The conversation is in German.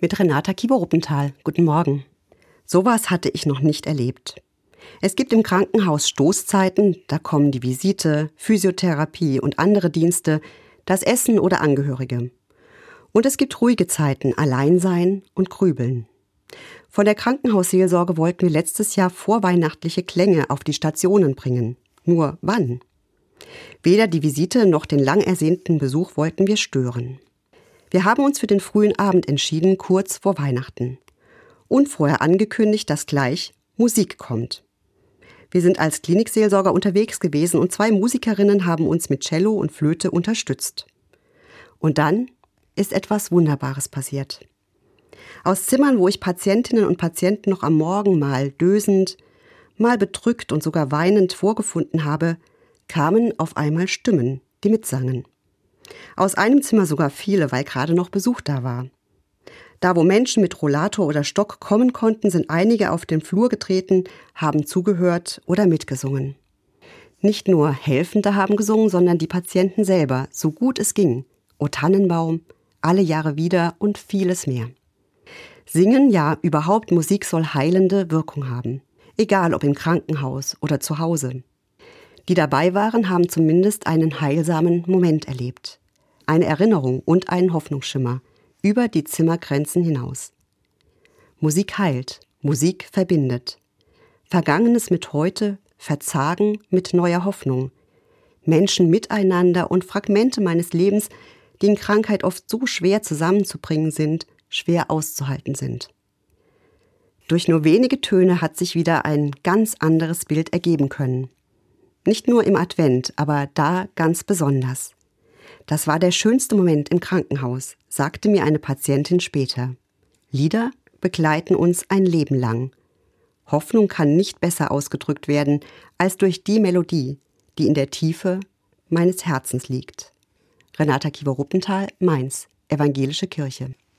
mit Renata Kieber-Ruppenthal. Guten Morgen. Sowas hatte ich noch nicht erlebt. Es gibt im Krankenhaus Stoßzeiten, da kommen die Visite, Physiotherapie und andere Dienste, das Essen oder Angehörige. Und es gibt ruhige Zeiten, Alleinsein und Grübeln. Von der Krankenhausseelsorge wollten wir letztes Jahr vorweihnachtliche Klänge auf die Stationen bringen. Nur wann? Weder die Visite noch den lang ersehnten Besuch wollten wir stören. Wir haben uns für den frühen Abend entschieden, kurz vor Weihnachten. Und vorher angekündigt, dass gleich Musik kommt. Wir sind als Klinikseelsorger unterwegs gewesen und zwei Musikerinnen haben uns mit Cello und Flöte unterstützt. Und dann ist etwas Wunderbares passiert. Aus Zimmern, wo ich Patientinnen und Patienten noch am Morgen mal dösend, mal bedrückt und sogar weinend vorgefunden habe, kamen auf einmal Stimmen, die mitsangen. Aus einem Zimmer sogar viele, weil gerade noch Besuch da war. Da, wo Menschen mit Rollator oder Stock kommen konnten, sind einige auf den Flur getreten, haben zugehört oder mitgesungen. Nicht nur Helfende haben gesungen, sondern die Patienten selber, so gut es ging. O Tannenbaum, alle Jahre wieder und vieles mehr. Singen, ja, überhaupt Musik soll heilende Wirkung haben. Egal ob im Krankenhaus oder zu Hause. Die dabei waren, haben zumindest einen heilsamen Moment erlebt eine Erinnerung und einen Hoffnungsschimmer über die Zimmergrenzen hinaus. Musik heilt, Musik verbindet. Vergangenes mit heute, Verzagen mit neuer Hoffnung. Menschen miteinander und Fragmente meines Lebens, die in Krankheit oft so schwer zusammenzubringen sind, schwer auszuhalten sind. Durch nur wenige Töne hat sich wieder ein ganz anderes Bild ergeben können. Nicht nur im Advent, aber da ganz besonders. Das war der schönste Moment im Krankenhaus, sagte mir eine Patientin später. Lieder begleiten uns ein Leben lang. Hoffnung kann nicht besser ausgedrückt werden als durch die Melodie, die in der Tiefe meines Herzens liegt. Renata Kiewer-Ruppenthal, Mainz, Evangelische Kirche.